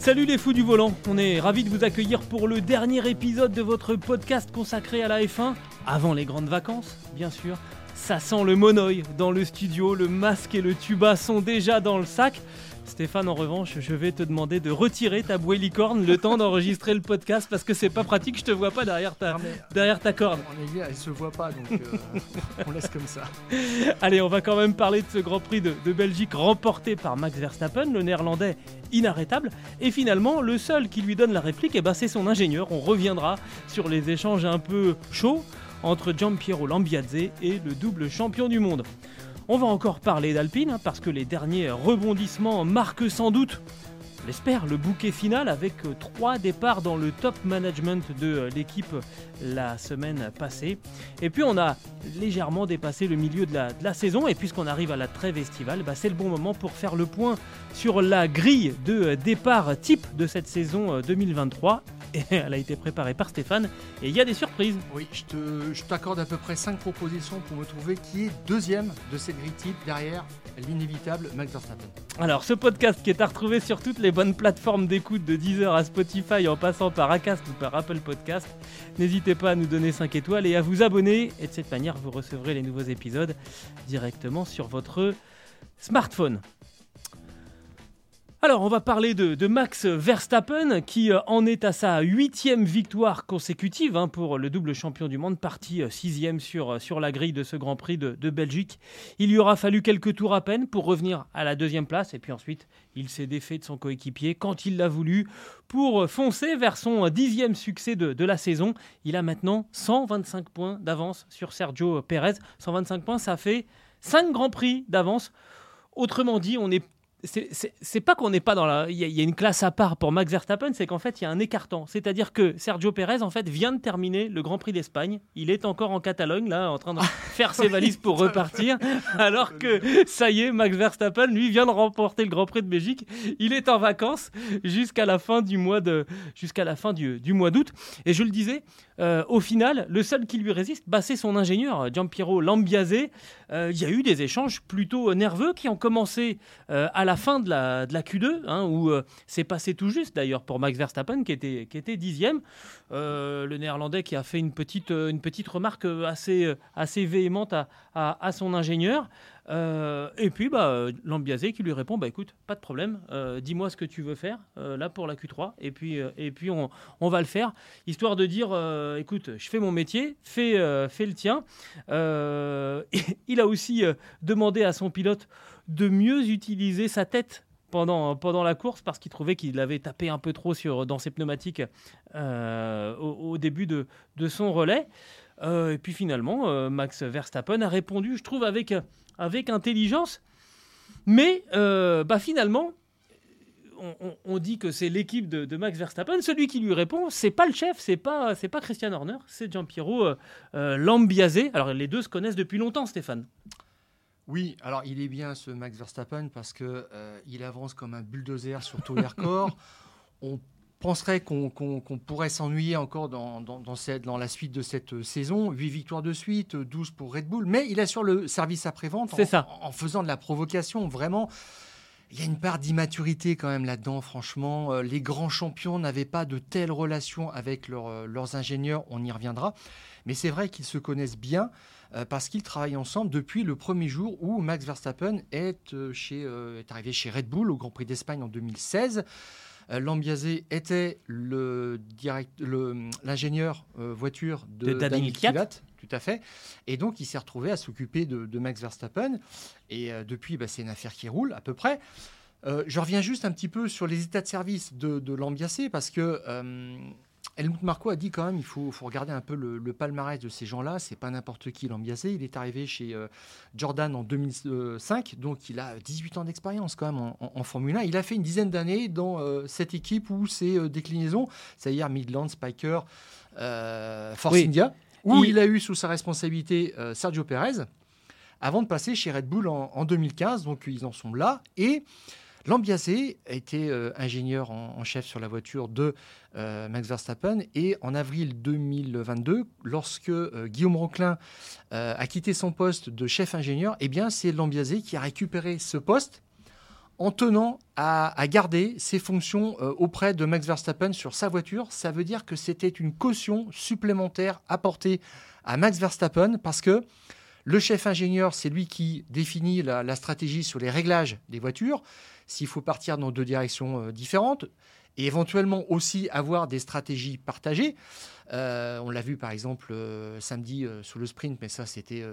Salut les fous du volant, on est ravis de vous accueillir pour le dernier épisode de votre podcast consacré à la F1, avant les grandes vacances, bien sûr. Ça sent le monoï dans le studio, le masque et le tuba sont déjà dans le sac. Stéphane, en revanche, je vais te demander de retirer ta bouée licorne le temps d'enregistrer le podcast parce que c'est pas pratique, je te vois pas derrière ta, Non, mais- derrière ta corde. En effet, elle se voit pas, donc euh, on laisse comme ça. Allez, on va quand même parler de ce Grand Prix de, de Belgique remporté par Max Verstappen, le néerlandais inarrêtable. Et finalement, le seul qui lui donne la réplique, eh ben, c'est son ingénieur. On reviendra sur les échanges un peu chauds entre Giampiero Lambiadze et le double champion du monde. On va encore parler d'Alpine, hein, parce que les derniers rebondissements marquent sans doute l'espère, le bouquet final avec euh, trois départs dans le top management de euh, l'équipe la semaine passée. Et puis on a légèrement dépassé le milieu de la, saison et puisqu'on arrive à la trêve estivale, bah, c'est le bon moment pour faire le point sur la grille de euh, départ type de cette saison euh, 2023. Et elle a été préparée par Stéphane et il y a des surprises. Oui, je t'accorde à peu près 5 propositions pour me trouver qui est deuxième de cette grille type derrière l'inévitable Max Verstappen. Alors, ce podcast qui est à retrouver sur toutes les bonnes plateformes d'écoute de Deezer à Spotify en passant par Acast ou par Apple Podcast, n'hésitez pas à nous donner 5 étoiles et à vous abonner. Et de cette manière, vous recevrez les nouveaux épisodes directement sur votre smartphone. Alors, on va parler de, Max Verstappen qui euh, en est à sa huitième victoire consécutive hein, pour le double champion du monde, parti euh, sixième sur, euh, sur la grille de ce Grand Prix de, Belgique. Il lui aura fallu quelques tours à peine pour revenir à la deuxième place et puis ensuite il s'est défait de son coéquipier quand il l'a voulu pour foncer vers son dixième succès de, de la saison. Il a maintenant 125 points d'avance sur Sergio Perez. 125 points, ça fait 5 Grands Prix d'avance. Autrement dit, on est c'est- pas qu'on n'est pas dans la. Il y, a- il y a une classe à part pour Max Verstappen, c'est qu'en fait, il y a un écartant. C'est-à-dire que Sergio Pérez, en fait, vient de terminer le Grand Prix d'Espagne. Il est encore en Catalogne, là, en train de faire ses valises pour repartir. Alors que, ça y est, Max Verstappen, lui, vient de remporter le Grand Prix de Belgique. Il est en vacances jusqu'à la fin du mois de, jusqu'à la fin du, du mois d'août. Et je le disais, euh, au final, le seul qui lui résiste, bah, c'est son ingénieur, Giampiero Lambiase. Euh, Il y a eu des échanges plutôt nerveux qui ont commencé euh, à la fin de la, de la Q2, hein, où euh, c'est passé tout juste d'ailleurs pour Max Verstappen qui était, qui était dixième. Euh, le néerlandais qui a fait une petite, euh, petite remarque assez, assez véhémente à, son ingénieur. Et puis bah, Lambiase qui lui répond bah, écoute, pas de problème, dis-moi ce que tu veux faire là pour la Q3, et puis, et puis on, va le faire, histoire de dire écoute, je fais mon métier, fais, fais le tien. Il a aussi demandé à son pilote de mieux utiliser sa tête pendant, pendant la course parce qu'il trouvait qu'il avait tapé un peu trop sur, dans ses pneumatiques euh, au, début de, de son relais. Euh, et puis finalement, euh, Max Verstappen a répondu, je trouve, avec, avec intelligence. Mais bah, finalement, on, dit que c'est l'équipe de, Max Verstappen. Celui qui lui répond, c'est pas le chef, c'est pas, c'est pas Christian Horner, c'est Giampiero Lambiase. Alors les deux se connaissent depuis longtemps, Stéphane. Oui, alors il est bien ce Max Verstappen parce que euh, il avance comme un bulldozer sur tous les records. On penserait qu'on pourrait s'ennuyer encore dans, dans, dans cette- dans la suite de cette euh, saison. 8 victoires de suite, euh, 12 pour Red Bull, mais il assure le service après-vente en, en faisant de la provocation. Vraiment, il y a une part d'immaturité quand même là-dedans, franchement. Euh, les grands champions n'avaient pas de telles relations avec leurs, euh, leurs ingénieurs, on y reviendra. Mais c'est vrai qu'ils se connaissent bien euh, parce qu'ils travaillent ensemble depuis le premier jour où Max Verstappen est, est arrivé chez Red Bull au Grand Prix d'Espagne en 2016. Euh, Lambiase était le direct, le- l'ingénieur euh, voiture de, De Kvyat. Kvyat, tout à fait. Et donc, il s'est retrouvé à s'occuper de, de Max Verstappen. Et euh, depuis, bah, c'est une affaire qui roule à peu près. Euh, je reviens juste un petit peu sur les états de service de, de parce que euh, Helmut Marco a dit quand même, il faut, faut regarder un peu le, palmarès de ces gens-là. C'est pas n'importe qui l'ambiasé. Il est arrivé chez euh, Jordan en 2005, donc il a 18 ans d'expérience quand même en, Formule 1. Il a fait une dizaine d'années dans euh, cette équipe où ces euh, déclinaisons, c'est-à-dire Midland, Spiker, Force India, où il... a eu sous sa responsabilité Sergio Perez, avant de passer chez Red Bull en, en 2015. Donc ils en sont là et Lambiasé a été euh, ingénieur en, chef sur la voiture de euh, Max Verstappen et en avril 2022, lorsque euh, Guillaume Roquelin a quitté son poste de chef ingénieur, eh bien c'est Lambiasé qui a récupéré ce poste en tenant à, garder ses fonctions auprès de Max Verstappen sur sa voiture. Ça veut dire que c'était une caution supplémentaire apportée à Max Verstappen parce que le chef ingénieur, c'est lui qui définit la, stratégie sur les réglages des voitures s'il faut partir dans deux directions euh, différentes et éventuellement aussi avoir des stratégies partagées. Euh, on l'a vu par exemple euh, samedi sur le sprint, mais ça c'était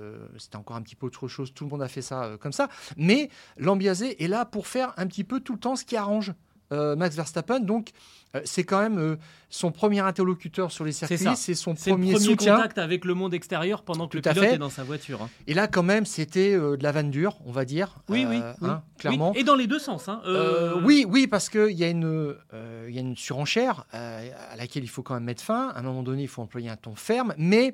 encore un petit peu autre chose. Tout le monde a fait ça comme ça. Mais Lambiasé est là pour faire un petit peu tout le temps ce qui arrange Max Verstappen. Donc euh, c'est quand même euh, son premier interlocuteur sur les circuits, c'est son premier, le premier contact avec le monde extérieur pendant que le pilote est dans sa voiture. Hein. Et là, quand même, c'était euh, de la vanne dure, on va dire. Oui, oui, hein, clairement. Et dans les deux sens. Hein, oui, oui, parce qu'il y, a une, y a une surenchère à laquelle il faut quand même mettre fin. À un moment donné, il faut employer un ton ferme, mais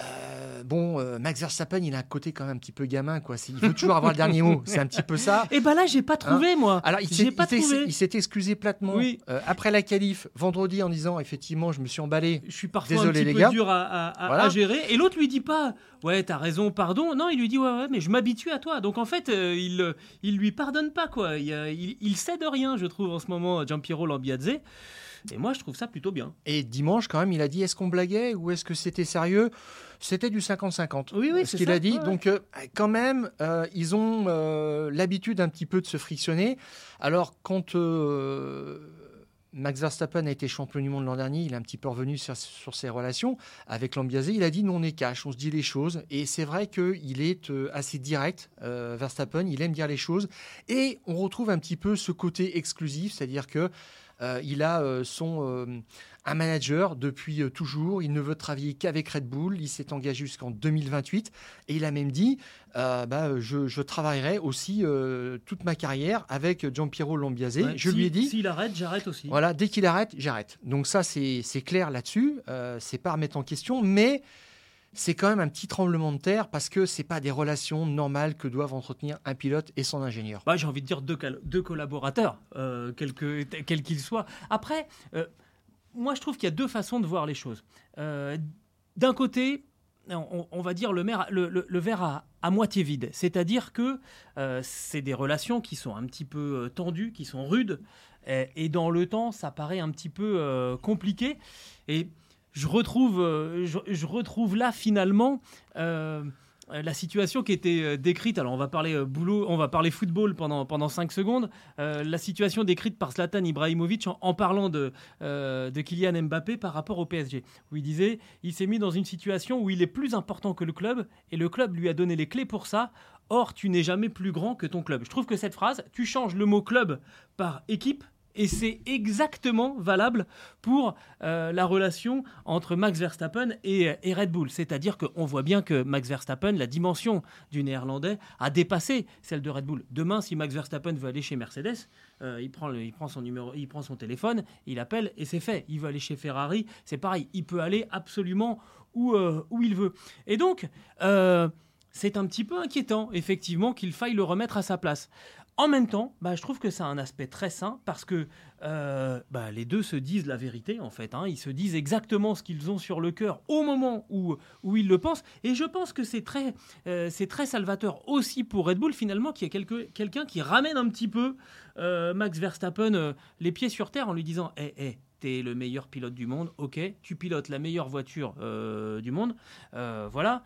euh, bon, euh, Max Verstappen, il a un côté quand même un petit peu gamin, quoi. Il veut toujours avoir le dernier mot. C'est un petit peu ça. Et eh ben là, j'ai pas trouvé, hein moi. Alors, il s'est excusé platement euh, après la qualif vendredi en disant effectivement, je me suis emballé. Je suis parfois Désolé, un petit peu dur à, gérer. Et l'autre lui dit pas, ouais, t'as raison, pardon. Non, il lui dit ouais, ouais, mais je m'habitue à toi. Donc en fait, il, il lui pardonne pas, quoi. Il, il, il cède rien, je trouve, en ce moment, Giampiero Lambiadze. Et moi, je trouve ça plutôt bien. Et dimanche, quand même, il a dit est-ce qu'on blaguait ou est-ce que c'était sérieux? C'était du 50-50. Oui, oui, c'est ce qu'il a dit. Donc, euh, quand même, euh, ils ont euh, l'habitude un petit peu de se frictionner. Alors, quand. Max Verstappen a été champion du monde l'an dernier, il est un petit peu revenu sur, ses relations avec Lambiasé. Il a dit nous on est cash, on se dit les choses. Et c'est vrai qu'il est assez direct, Verstappen, il aime dire les choses. Et on retrouve un petit peu ce côté exclusif, c'est-à-dire que euh, il a euh, son euh, un manager depuis toujours. Il ne veut travailler qu'avec Red Bull. Il s'est engagé jusqu'en 2028 et il a même dit bah, je, travaillerai aussi toute ma carrière avec Giampiero Lambiase. je lui ai dit s'il arrête, j'arrête aussi. Voilà, dès qu'il arrête, j'arrête. Donc ça c'est clair là-dessus. c'est pas à remettre en question, mais c'est quand même un petit tremblement de terre parce que c'est pas des relations normales que doivent entretenir un pilote et son ingénieur. Bah, j'ai envie de dire deux, collaborateurs, euh, quels qu'ils soient. Après, euh, moi je trouve qu'il y a deux façons de voir les choses. Euh, d'un côté, on, va dire le, le, verre à, moitié vide, c'est-à-dire que c'est des relations qui sont un petit peu tendues, qui sont rudes, et, et, dans le temps, ça paraît un petit peu compliqué. Et je retrouve, euh, je, retrouve là finalement euh, la situation qui était euh, décrite. Alors on va parler boulot, on va parler football pendant pendant cinq secondes. la situation décrite par Zlatan Ibrahimovic en, parlant de de Kylian Mbappé par rapport au PSG, où il disait, il s'est mis dans une situation où il est plus important que le club et le club lui a donné les clés pour ça. Or, tu n'es jamais plus grand que ton club. Je trouve que cette phrase, tu changes le mot club par équipe, et c'est exactement valable pour euh, la relation entre Max Verstappen et, Red Bull. C'est-à-dire qu'on voit bien que Max Verstappen, la dimension du néerlandais, a dépassé celle de Red Bull. Demain, si Max Verstappen veut aller chez Mercedes, euh, il, prend il, prend son numéro, il prend son téléphone, il appelle et c'est fait. Il veut aller chez Ferrari, c'est pareil. Il peut aller absolument où, euh, où il veut. Et donc, c'est un petit peu inquiétant, effectivement, qu'il faille le remettre à sa place. En même temps, bah, je trouve que ça a un aspect très sain parce que euh, bah, les deux se disent la vérité en fait. Hein. Ils se disent exactement ce qu'ils ont sur le cœur au moment où, où ils le pensent. Et je pense que c'est très, euh, salvateur aussi pour Red Bull finalement qu'il y ait quelqu'un qui ramène un petit peu euh, Max Verstappen les pieds sur terre en lui disant Hé, hey, t'es le meilleur pilote du monde, ok, tu pilotes la meilleure voiture du monde, voilà,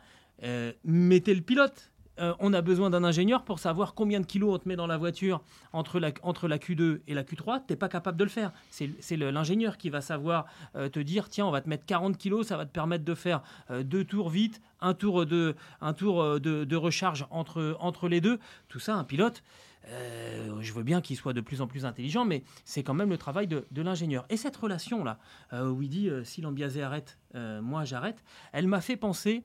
mais t'es le pilote euh, on a besoin d'un ingénieur pour savoir combien de kilos on te met dans la voiture entre la, entre la Q2 et la Q3. Tu n'es pas capable de le faire. C'est l'ingénieur qui va savoir euh, te dire tiens, on va te mettre 40 kilos, ça va te permettre de faire euh, deux tours vite, un tour de, un tour de, recharge entre, entre les deux. Tout ça, un pilote. Je veux bien qu'il soit de plus en plus intelligent, mais c'est quand même le travail de, l'ingénieur. Et cette relation-là, où il dit si Lambiazé arrête, moi j'arrête, elle m'a fait penser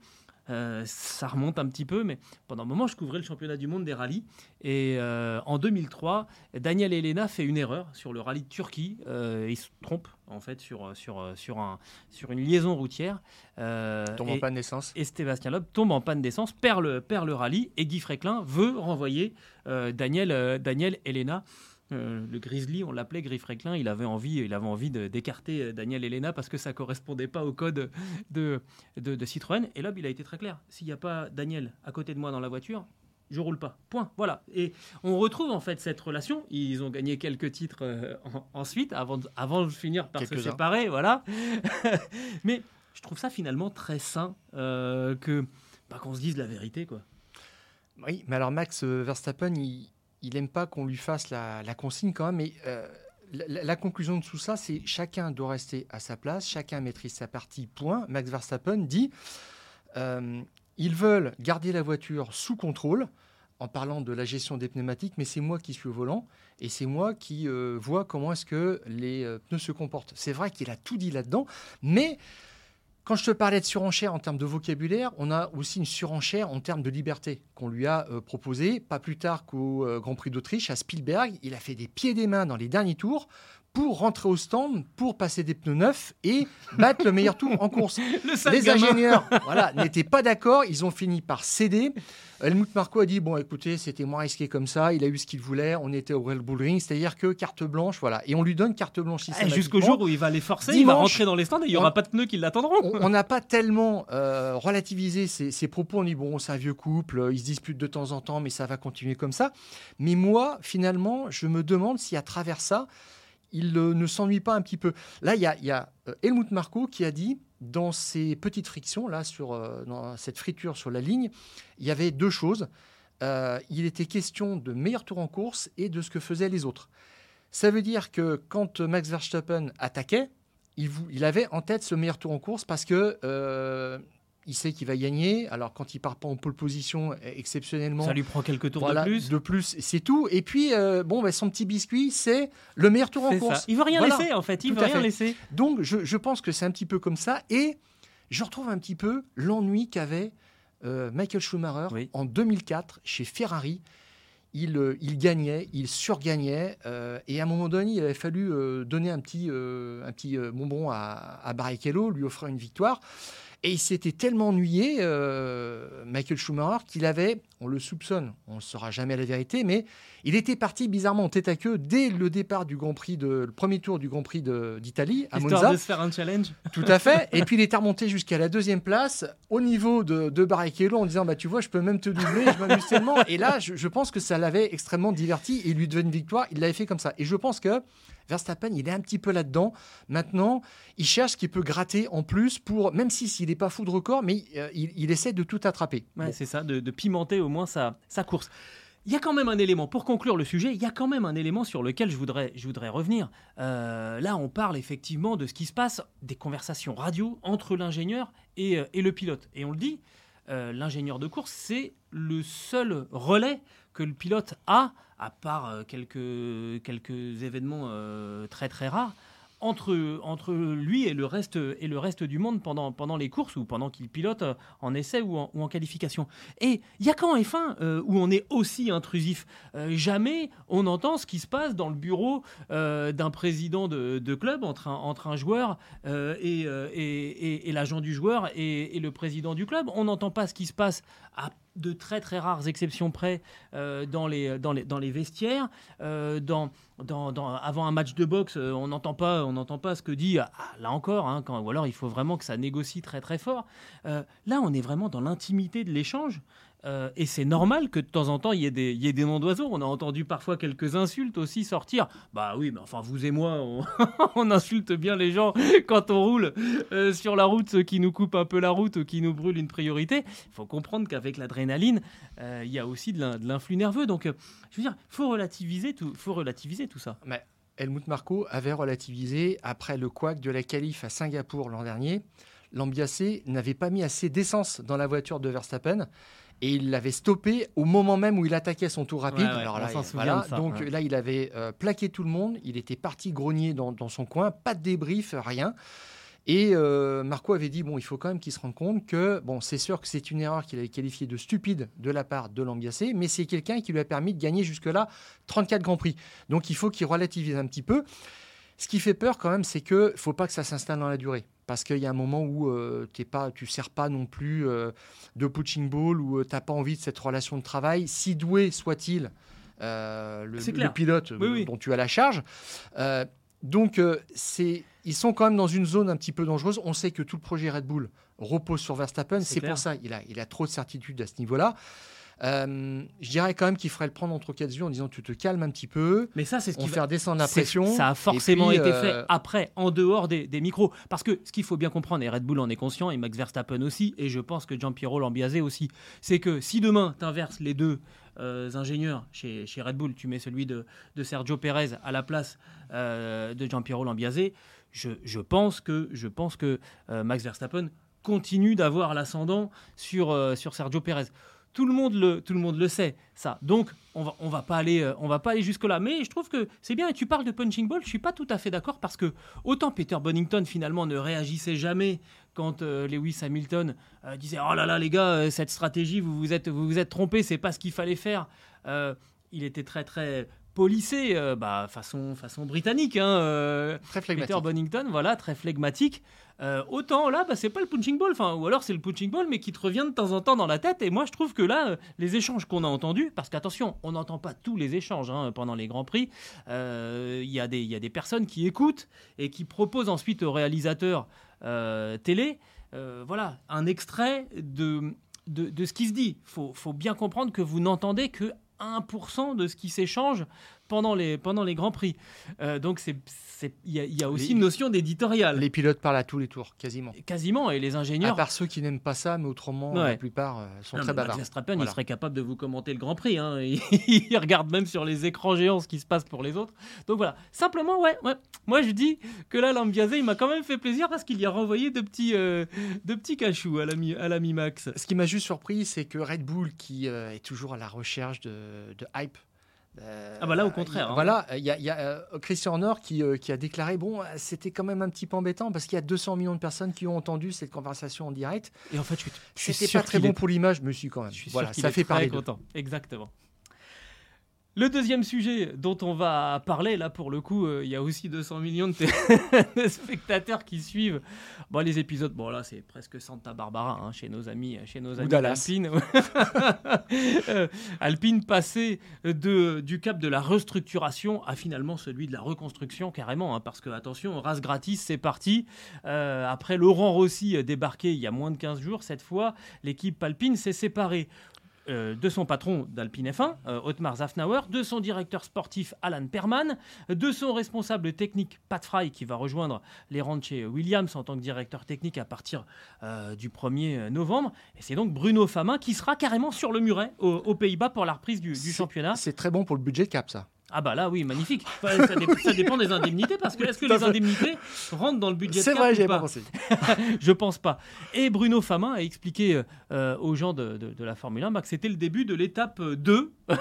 euh, ça remonte un petit peu, mais pendant un moment, je couvrais le championnat du monde des rallyes. Et euh, en 2003, Daniel Elena fait une erreur sur le rallye de Turquie. Euh, il se trompe, en fait, sur, sur, sur, un, sur une liaison routière. tombe en panne d'essence. Et Sébastien Loeb tombe en panne d'essence, perd le, perd le rallye. Et Guy Fréclin veut renvoyer Daniel, Daniel Elena. Euh, le Grizzly, on l'appelait Griff Recklin, il avait envie, il avait envie d'écarter euh, Daniel Elena parce que ça correspondait pas au code de, de, Citroën. Et là, il a été très clair. S'il n'y a pas Daniel à côté de moi dans la voiture, je roule pas. Point. Voilà. Et on retrouve en fait cette relation. Ils ont gagné quelques titres euh, ensuite, avant de, avant de finir par se séparer. Voilà. mais je trouve ça finalement très sain que bah, qu'on se dise la vérité, quoi. Oui, mais alors Max Verstappen, il, il n'aime pas qu'on lui fasse la, consigne quand même, mais euh, la, conclusion de tout ça, c'est chacun doit rester à sa place, chacun maîtrise sa partie, point. Max Verstappen dit, euh, ils veulent garder la voiture sous contrôle en parlant de la gestion des pneumatiques, mais c'est moi qui suis au volant et c'est moi qui euh, vois comment est-ce que les pneus se comportent. C'est vrai qu'il a tout dit là-dedans, mais quand je te parlais de surenchère en termes de vocabulaire, on a aussi une surenchère en termes de liberté qu'on lui a euh, proposée. Pas plus tard qu'au euh, Grand Prix d'Autriche, à Spielberg, il a fait des pieds des mains dans les derniers tours pour rentrer au stand, pour passer des pneus neufs et battre le meilleur tour en course. les ingénieurs voilà, n'étaient pas d'accord, ils ont fini par céder. Helmut Marko a dit bon, écoutez, c'était moins risqué comme ça. Il a eu ce qu'il voulait. On était au Red Bull Ring, c'est-à-dire que carte blanche, voilà. Et on lui donne carte blanche eh, Jusqu'au jour où il va les forcer, il va rentrer dans les stands et il n'y aura pas de pneus qui l'attendront. On n'a pas tellement euh, relativisé ses, propos. On dit bon, c'est un vieux couple, ils se disputent de temps en temps, mais ça va continuer comme ça. Mais moi, finalement, je me demande si à travers ça, il euh, ne s'ennuie pas un petit peu. Là, il y a, euh, Helmut Marko qui a dit dans ces petites frictions, là, sur, euh, dans cette friture sur la ligne, il y avait deux choses. il était question de meilleur tour en course et de ce que faisaient les autres. Ça veut dire que quand Max Verstappen attaquait, il avait en tête ce meilleur tour en course parce que il sait qu'il va gagner. Alors quand il part pas en pole position exceptionnellement, ça lui prend quelques tours de plus. De plus, c'est tout. Et puis euh, bon, bah, son petit biscuit, c'est le meilleur tour en course. Il veut rien laisser en fait. Il veut rien laisser. Donc je, pense que c'est un petit peu comme ça. Et je retrouve un petit peu l'ennui qu'avait euh, Michael Schumacher en 2004 chez Ferrari. Il, euh, il, gagnait, il surgagnait, et à un moment donné, il avait fallu donner un petit, un petit bonbon à, à Barrichello, lui offrir une victoire. Et il s'était tellement ennuyé, euh, Michael Schumacher, qu'il avait, on le soupçonne, on ne saura jamais la vérité, mais il était parti bizarrement en tête à queue dès le départ du Grand Prix, de, le premier tour du Grand Prix d'Italie, à Monza. Histoire de se faire un challenge. Tout à fait. Et puis il était remonté jusqu'à la deuxième place, au niveau de, de Barrichello, en disant bah, Tu vois, je peux même te doubler, je m'amuse tellement. Et là, je, je pense que ça l'avait extrêmement diverti et il lui devait une victoire. Il l'avait fait comme ça. Et je pense que Verstappen, il est un petit peu là-dedans. Maintenant, il cherche ce qu'il peut gratter en plus pour, même si s'il n'est pas fou de record, mais euh, il, essaie de tout attraper. C'est ça, de, pimenter au moins sa, course. Il y a quand même un élément, pour conclure le sujet, il y a quand même un élément sur lequel je voudrais, je voudrais revenir. Euh, là, on parle effectivement de ce qui se passe, des conversations radio entre l'ingénieur et, euh, le pilote. Et on le dit, l'ingénieur de course, c'est le seul relais que le pilote a à part euh, quelques, quelques événements euh, très très rares, entre, entre lui et le, reste, et le reste du monde pendant, pendant les courses ou pendant qu'il pilote euh, en essai ou en, qualification. Et il y a qu'en F1 où on est aussi intrusif. jamais on entend ce qui se passe dans le bureau d'un président de, club entre un, entre un joueur et, et, et l'agent du joueur et, le président du club. On n'entend pas ce qui se passe à de très très rares exceptions près euh, dans, les, dans, les, dans les vestiaires. Euh, dans, dans, avant un match de boxe, euh, on n'entend pas, pas ce que dit, ah, là encore, hein, ou alors il faut vraiment que ça négocie très très fort. là, on est vraiment dans l'intimité de l'échange. Euh, et c'est normal que de temps en temps, il y ait des, noms d'oiseaux. On a entendu parfois quelques insultes aussi sortir. Bah oui, mais enfin, vous et moi, on, insulte bien les gens quand on roule euh, sur la route, ceux qui nous coupent un peu la route, qui nous brûlent une priorité. Il faut comprendre qu'avec l'adrénaline, euh, il y a aussi de l'influx nerveux. Donc, je veux dire, il faut relativiser tout, faut relativiser tout ça. Mais Helmut Marko avait relativisé après le couac de la qualif à Singapour l'an dernier. L'ambiacé n'avait pas mis assez d'essence dans la voiture de Verstappen et il l'avait stoppé au moment même où il attaquait son tour rapide. Ouais, ouais, Alors là, il- voilà. de ça, donc ouais. là, il avait euh, plaqué tout le monde. Il était parti grogner dans, dans son coin, pas de débrief, rien. Et euh, Marco avait dit bon, il faut quand même qu'il se rende compte que bon, c'est sûr que c'est une erreur qu'il avait qualifiée de stupide de la part de Lambiassé, mais c'est quelqu'un qui lui a permis de gagner jusque-là 34 grands prix. Donc il faut qu'il relativise un petit peu. Ce qui fait peur quand même, c'est que faut pas que ça s'installe dans la durée. Parce qu'il y a un moment où euh, t'es pas, tu ne sers pas non plus euh, de punching ball, où tu n'as pas envie de cette relation de travail, si doué soit-il euh, le, le pilote Oui, oui. dont tu as la charge. Euh, donc, euh, c'est, ils sont quand même dans une zone un petit peu dangereuse. On sait que tout le projet Red Bull repose sur Verstappen. C'est pour ça il a, il a trop de certitude à ce niveau-là. Euh, je dirais quand même qu'il ferait le prendre entre quatre yeux en disant tu te calmes un petit peu, Mais ça, c'est ce qui va va- faire descendre la pression. Ça a forcément puis, été euh, fait après, en dehors des, des micros. Parce que ce qu'il faut bien comprendre, et Red Bull en est conscient, et Max Verstappen aussi, et je pense que Giampiero Lambiase aussi, c'est que si demain tu inverses les deux euh, ingénieurs chez, chez Red Bull, tu mets celui de, de Sergio Perez à la place euh, de Giampiero Lambiase, je, je pense que, je pense que euh, Max Verstappen continue d'avoir l'ascendant sur, euh, sur Sergio Perez. Tout le monde le, sait, ça. Donc, on va, va pas aller, euh, aller jusque là. Mais je trouve que c'est bien. Et tu parles de punching ball. Je suis pas tout à fait d'accord parce que autant Peter Bonington finalement ne réagissait jamais quand euh, Lewis Hamilton euh, disait oh là là les gars, cette stratégie vous vous êtes vous vous êtes c'est pas ce qu'il fallait faire. Il était très très polissé, euh, bah, façon façon britannique. Hein, euh, Très flegmatique. Peter Bonington, voilà, très flegmatique. Euh, autant là, bah, c'est pas le punching ball, enfin, ou alors c'est le punching ball, mais qui te revient de temps en temps dans la tête. Et moi, je trouve que là, euh, les échanges qu'on a entendus, parce qu'attention, on n'entend pas tous les échanges hein, pendant les grands prix. Il y, a des- il y a des personnes qui écoutent et qui proposent ensuite aux réalisateurs télé, voilà, un extrait de, de, de ce qui se dit. Faut, faut bien comprendre que vous n'entendez que 1% de ce qui s'échange pendant les, pendant les grands prix. Euh, donc il y, a- il y a aussi Les- une notion d'éditorial. Les pilotes parlent à tous les tours, quasiment. Quasiment, et les À ingénieurs. part ceux qui n'aiment pas ça, mais autrement, Ouais. la plupart euh, sont Non, très mais Max bavards. Verstappen, il Voilà. serait capable de vous commenter le Grand Prix. hein. Il, il regarde même sur les écrans géants ce qui se passe pour les autres. Donc voilà. Simplement, ouais, ouais. Moi, je dis que là, Lambiase, il m'a quand même fait plaisir parce qu'il y a renvoyé de petits, euh, de petits cachous à l'ami, à l'ami Max. Ce qui m'a juste surpris, c'est que Red Bull, qui euh, est toujours à la recherche de, de hype. Euh, Ah bah là, au contraire, il- hein. Voilà, il y a, il y a, euh, Christian qui, euh, qui a déclaré bon, c'était quand même un petit peu embêtant parce qu'il y a 200 millions de personnes qui ont entendu cette conversation en direct. Et en fait, je suis, je suis pas très bon est- pour l'image, mais quand même. Je suis Voilà, sûr qu'il ça fait très parler content. Exactement. Le deuxième sujet dont on va parler, là pour le coup, euh, il y a aussi 200 millions de, de spectateurs qui suivent bon, les épisodes. Bon là c'est presque Santa Barbara hein, chez nos amis, chez nos amis. Alpine. Euh, Alpine passé de, du cap de la restructuration à finalement celui de la reconstruction carrément, hein, parce que attention, race gratis, c'est parti. Euh, après Laurent Rossi débarqué il y a moins de 15 jours, cette fois l'équipe Alpine s'est séparée euh, de son patron d'Alpine F1, euh, Otmar Zafnauer, de son directeur sportif Alan Perman, de son responsable technique Pat Fry qui va rejoindre les rangs de chez Williams en tant que directeur technique à partir euh, du 1er novembre. Et c'est donc Bruno Famin qui sera carrément sur le muret aux, aux Pays-Bas pour la reprise du, du championnat. C'est très bon pour le budget de cap, ça. Ah bah là oui, magnifique. Enfin, ça, dé- ça dépend des indemnités parce que est-ce que les indemnités rentrent dans le budget C'est vrai, ou j'avais pas pensé. je pense pas. Et Bruno Famin a expliqué euh, aux gens de, de- de la Formule 1 bah, que c'était le début de l'étape 2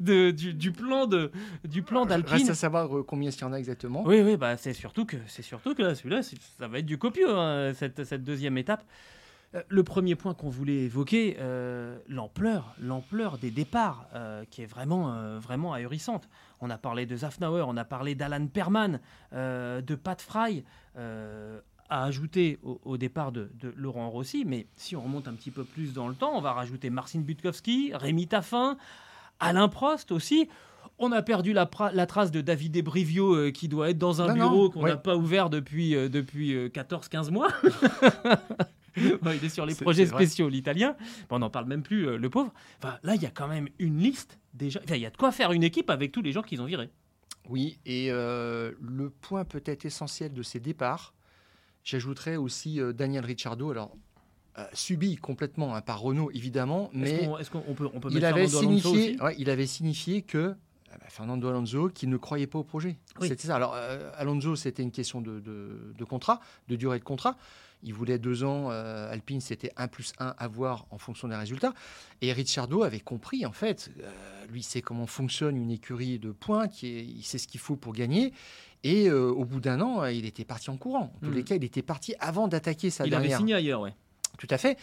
de- du, du plan de du plan Reste d'Alpine. à savoir euh, combien il y en a exactement. Oui, oui, bah c'est surtout que c'est surtout que là, celui-là, ça va être du copieux hein, cette, cette deuxième étape. Euh, Le premier point qu'on voulait évoquer, euh, l'ampleur, l'ampleur des départs, euh, qui est vraiment, euh, vraiment ahurissante. On a parlé de Zafnauer, on a parlé d'Alan Perman, de Pat Fry, à ajouter au, au départ de, de Laurent Rossi. Mais si on remonte un petit peu plus dans le temps, on va rajouter Marcin Butkowski, Rémi Taffin, Alain Prost aussi. On a perdu la, trace de David Ebrivio euh, qui doit être dans un Non, bureau qu'on ouais. n'a pas ouvert depuis, euh, depuis 14-15 mois. Ouais, il est sur les projets spéciaux, l'italien. Bon, on n'en parle même plus, euh, le pauvre. Enfin, là, il y a quand même une liste déjà. Enfin, il y a de quoi faire une équipe avec tous les gens qu'ils ont virés. Oui, et euh, le point peut-être essentiel de ces départs, j'ajouterais aussi euh, Daniel Ricciardo, alors subi complètement hein, par Renault évidemment, mais on peut, on peut il mettre avait, signifié, ouais, il avait signifié que Fernando Alonso qui ne croyait pas au projet. Oui. C'était ça. Alors, euh, Alonso, c'était une question de, de- de contrat, de durée de contrat. Il voulait deux ans. euh, Alpine, c'était 1 plus 1 à voir en fonction des résultats. Et Ricciardo avait compris, en fait. euh, lui, il sait comment fonctionne une écurie de points, qui est- il sait ce qu'il faut pour gagner. Et au bout d'un an, il était parti en courant. En tous les cas, il était parti avant d'attaquer sa Il avait dernière. signé ailleurs, ouais. Tout à fait.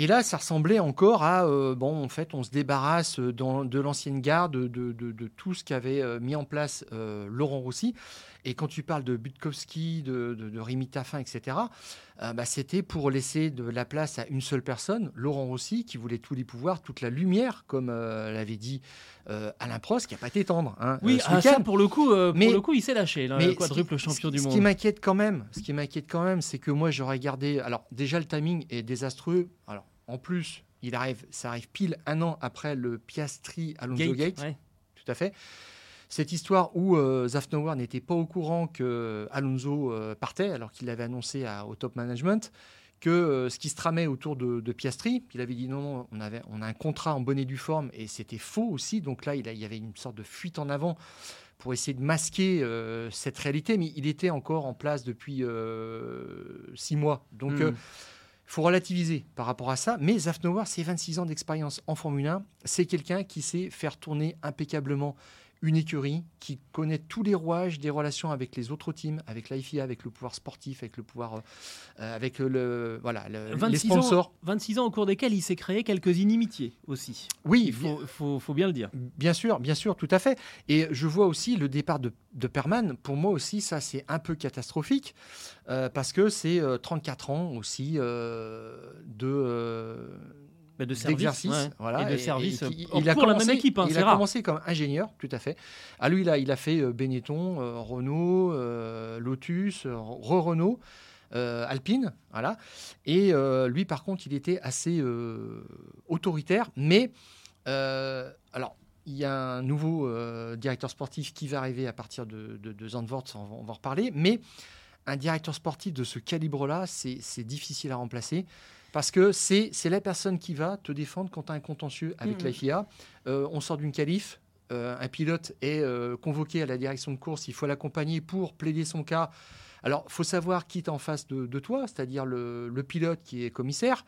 Et là, ça ressemblait encore à, euh, bon, en fait, on se débarrasse euh, de l'ancienne garde, de, tout ce qu'avait euh, mis en place Laurent Rossi. Et quand tu parles de Butkowski, de, de, de Rémi Taffin, etc., euh, bah, c'était pour laisser de la place à une seule personne, Laurent Rossi, qui voulait tous les pouvoirs, toute la lumière, comme euh, l'avait dit euh, Alain Prost, qui n'a pas été tendre. hein, Oui, ah, ça pour le coup, Mais- pour le coup, il s'est lâché, là, Mais le quadruple qui- champion du Ce monde. qui m'inquiète quand même, ce qui m'inquiète quand même, c'est que moi j'aurais gardé. Alors déjà le timing est désastreux. Alors en plus, il arrive, ça arrive pile un an après le Piastri Alonso Gate, Gate, ouais. tout à fait. Cette histoire où euh, Zafnauer n'était pas au courant que Alonso euh, partait, alors qu'il l'avait annoncé à- au top management, que euh, ce qui se tramait autour de, de Piastri, il avait dit non, non, on, avait, on a un contrat en bonne et due forme, et c'était faux aussi. Donc là, il, a- il y avait une sorte de fuite en avant pour essayer de masquer euh, cette réalité, mais il était encore en place depuis euh, six mois. Donc Hmm. euh, il faut relativiser par rapport à ça. Mais Zafnauer, c'est 26 ans d'expérience en Formule 1. C'est quelqu'un qui sait faire tourner impeccablement une écurie, qui connaît tous les rouages des relations avec les autres teams, avec l'IFIA, avec le pouvoir sportif, avec le pouvoir, euh, avec le, voilà, le- les 26 sponsors. ans, 26 ans au cours desquels il s'est créé quelques inimitiés aussi. Oui, Il faut, faut, faut bien le dire. Bien sûr, bien sûr, tout à fait. Et je vois aussi le départ de, de Perman. Pour moi aussi, ça, c'est un peu catastrophique euh, parce que c'est euh, 34 ans aussi euh, de. Bah, de service, d'exercice, ouais. voilà, et de service qui- il a la commencé, même équipe. hein, il c'est a rare. commencé comme ingénieur, tout à fait. À lui, là, il a fait euh, Benetton, euh, Renault, euh, Lotus, euh, re-Renault, euh, Alpine, voilà. Et lui, par contre, il était assez autoritaire, mais alors. Il y a un nouveau euh, directeur sportif qui va arriver à partir de, de, de Zandvoort, on va, on va en reparler. Mais un directeur sportif de ce calibre-là, c'est difficile à remplacer. Parce que c'est la personne qui va te défendre quand tu as un contentieux avec Mhm. la FIA. Euh, on sort d'une qualif, euh, un pilote est euh, convoqué à la direction de course, il faut l'accompagner pour plaider son cas. Alors, faut savoir qui est en face de, de toi, c'est-à-dire le, le pilote qui est commissaire.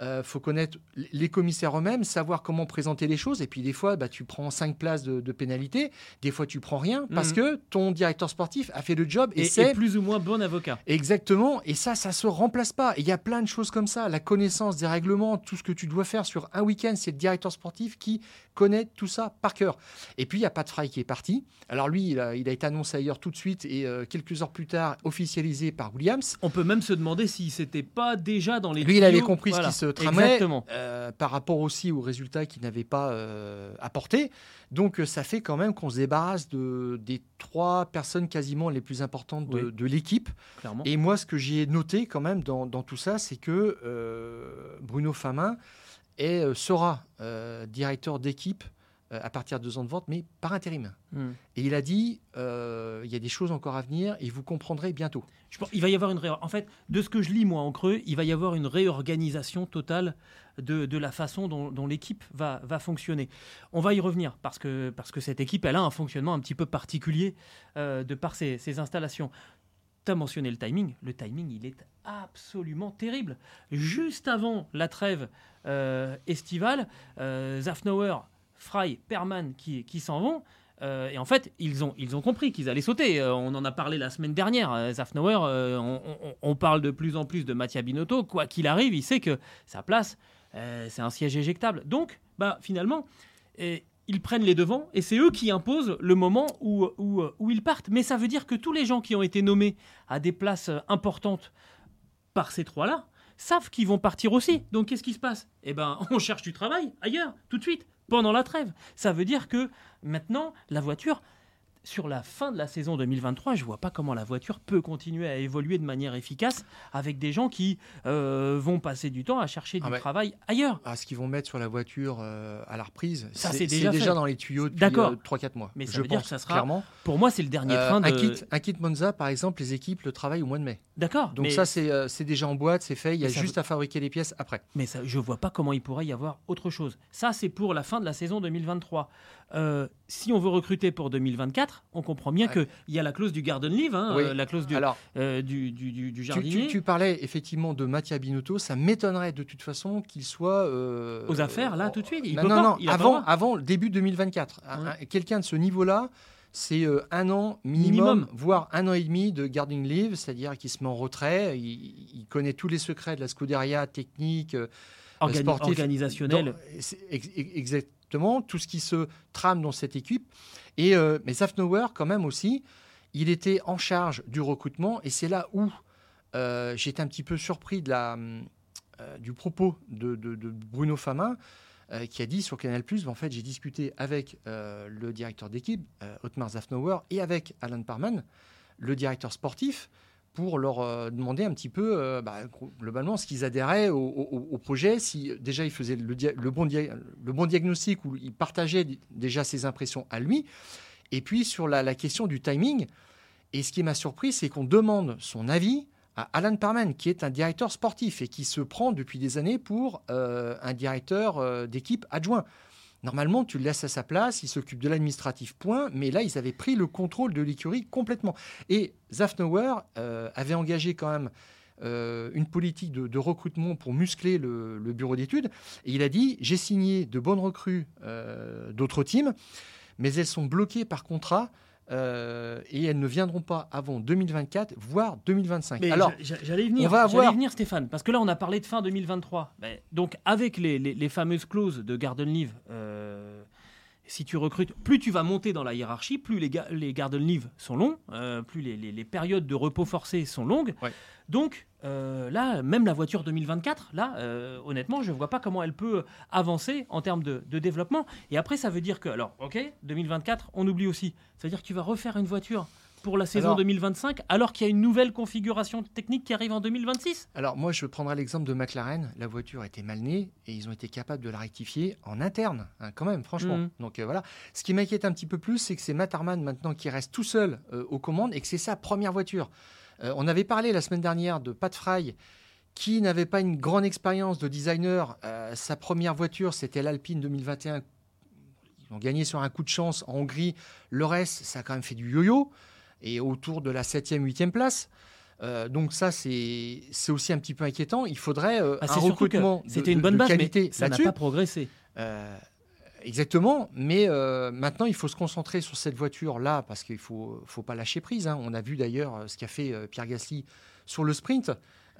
Il faut connaître les commissaires eux-mêmes, savoir comment présenter les choses. Et puis, des fois, bah, tu prends cinq places de, de pénalité. Des fois, tu prends rien parce Mhm. que ton directeur sportif a fait le job et, Et, c'est plus ou moins bon avocat. Exactement, et ça, ça se remplace pas. Il y a plein de choses comme ça, la connaissance des règlements, tout ce que tu dois faire sur un week-end, c'est le directeur sportif qui connaît tout ça par cœur. Et puis il y a Pat Fry qui est parti. Alors lui, il a, il a été annoncé ailleurs tout de suite et euh, quelques heures plus tard officialisé par Williams. On peut même se demander s'il s'était pas déjà dans les Lui, il avait compris Voilà. ce qui se tramait Exactement. euh, par rapport aussi aux résultats qu'il n'avait pas euh, apportés. Donc euh, ça fait quand même qu'on se débarrasse de, des trois personnes quasiment les plus importantes de, Oui. de l'équipe. Clairement. Et moi, ce que j'ai noté quand même dans, dans tout ça, c'est que euh, Bruno Famin est, sera euh, directeur d'équipe euh, à partir de deux ans de vente, mais par intérim. Hmm. Et il a dit, euh, il y a des choses encore à venir et vous comprendrez bientôt. Je pense- il va y avoir une ré- en fait de ce que je lis moi en creux, il va y avoir une réorganisation totale de, de la façon dont, dont l'équipe va, va fonctionner. On va y revenir parce que parce que cette équipe elle a un fonctionnement un petit peu particulier euh, de par ses, ses installations. Tu as mentionné le timing. Le timing, il est absolument terrible. Juste avant la trêve euh, estivale, euh, Zafnauer, Fry, Perman qui, qui s'en vont. Euh, et en fait, ils ont, ils ont compris qu'ils allaient sauter. Euh, on en a parlé la semaine dernière. Zafnauer, euh, on, parle de plus en plus de Mattia Binotto. Quoi qu'il arrive, il sait que sa place, c'est un siège éjectable. Donc, bah, finalement, ils prennent les devants et c'est eux qui imposent le moment où, où, où ils partent. Mais ça veut dire que tous les gens qui ont été nommés à des places importantes par ces trois-là savent qu'ils vont partir aussi. Donc, qu'est-ce qui se passe? Eh ben, on cherche du travail ailleurs, tout de suite, pendant la trêve. Ça veut dire que maintenant, la voiture, sur la fin de la saison 2023, je vois pas comment la voiture peut continuer à évoluer de manière efficace avec des gens qui euh, vont passer du temps à chercher du Ah ouais. travail ailleurs. Ah, ce qu'ils vont mettre sur la voiture euh, à la reprise, Ça, c'est déjà dans les tuyaux depuis D'accord. euh, 3-4 mois. Mais ça je veut dire pense, que ça sera clairement. Pour moi, c'est le dernier Euh, train de. un, kit, un kit Monza, par exemple, les équipes le travaillent au mois de mai. D'accord. Donc mais, ça, c'est déjà en boîte, c'est fait. Il y a juste à fabriquer les pièces après. mais ça, je vois pas comment il pourrait y avoir autre chose. Ça, c'est pour la fin de la saison 2023. Si on veut recruter pour 2024, on comprend bien Ouais. qu'il y a la clause du garden leave, hein, Oui. euh, la clause du, Alors, euh, du, du, du- du tu, jardinier. tu- tu parlais effectivement de Mattia Binotto. Ça m'étonnerait de toute façon qu'il soit euh, Aux affaires, là, tout de suite. Il non, peut non, pas, non, il a pas avant, avant début 2024. Un- Ouais. un- Quelqu'un de ce niveau-là, c'est euh, un an minimum, Minimum. voire un an et demi de gardening leave, c'est-à-dire qu'il se met en retrait, il, il connaît tous les secrets de la Scuderia technique, Organi- sportif. organisationnel. dans- c'est ex- ex- tout ce qui se trame dans cette équipe. Et euh, mais Zafnauer, quand même aussi, il était en charge du recrutement, et c'est là où euh, j'étais un petit peu surpris de la, euh, du propos de, Bruno Famin, euh, qui a dit sur Canal+, en fait, j'ai discuté avec le directeur d'équipe, Otmar Zafnauer, et avec Alan Parman, le directeur sportif, pour leur euh, demander un petit peu, euh, bah, globalement, ce qu'ils adhéraient au, projet, si déjà ils faisaient le, bon, le bon diagnostic, ou ils partageaient déjà ses impressions à lui, et puis sur la, question du timing. Et ce qui m'a surpris, c'est qu'on demande son avis à Alan Parman, qui est un directeur sportif et qui se prend depuis des années pour euh, un directeur d'équipe adjoint. Normalement, tu le laisses à sa place, il s'occupe de l'administratif, point. Mais là, ils avaient pris le contrôle de l'écurie complètement. Et Zafnauer euh, avait engagé quand même euh, une politique de, recrutement pour muscler le, le bureau d'études. Et il a dit j'ai signé de bonnes recrues euh, d'autres teams, mais elles sont bloquées par contrat. Euh, et elles ne viendront pas avant 2024, voire 2025. Mais Alors, j'a- j'allais y venir, on va avoir- venir, Stéphane, parce que là, on a parlé de fin 2023. Ben, donc, avec les, les- les fameuses clauses de Garden Leave, euh, si tu recrutes, plus tu vas monter dans la hiérarchie, plus les, ga- les Garden Leave sont longs, euh, plus les, les- les périodes de repos forcé sont longues. Ouais. Donc, euh, là, même la voiture 2024, là, euh, honnêtement, je ne vois pas comment elle peut avancer en termes de, de développement. Et après, ça veut dire que, alors, ok, 2024, on oublie aussi. Ça veut dire que tu vas refaire une voiture pour la saison Alors- 2025, alors qu'il y a une nouvelle configuration technique qui arrive en 2026. Alors moi, je prendrai l'exemple de McLaren. La voiture était mal née et ils ont été capables de la rectifier en interne, hein, quand même, franchement. Mhm. Donc euh, voilà. Ce qui m'inquiète un petit peu plus, c'est que c'est Matt Harman maintenant qui reste tout seul euh, aux commandes et que c'est sa première voiture. Euh, on avait parlé la semaine dernière de Pat Fry qui n'avait pas une grande expérience de designer. Sa première voiture, c'était l'Alpine 2021. Ils ont gagné sur un coup de chance en Hongrie. Le reste, ça a quand même fait du yo-yo et autour de la 7e, 8e place. Euh, donc ça, c'est aussi un petit peu inquiétant. Il faudrait euh, Ah, un recrutement c'était une bonne de base, qualité mais ça n'a pas progressé. Euh, exactement, mais maintenant il faut se concentrer sur cette voiture-là parce qu'il faut, faut pas lâcher prise. hein. On a vu d'ailleurs ce qu'a fait Pierre Gasly sur le sprint.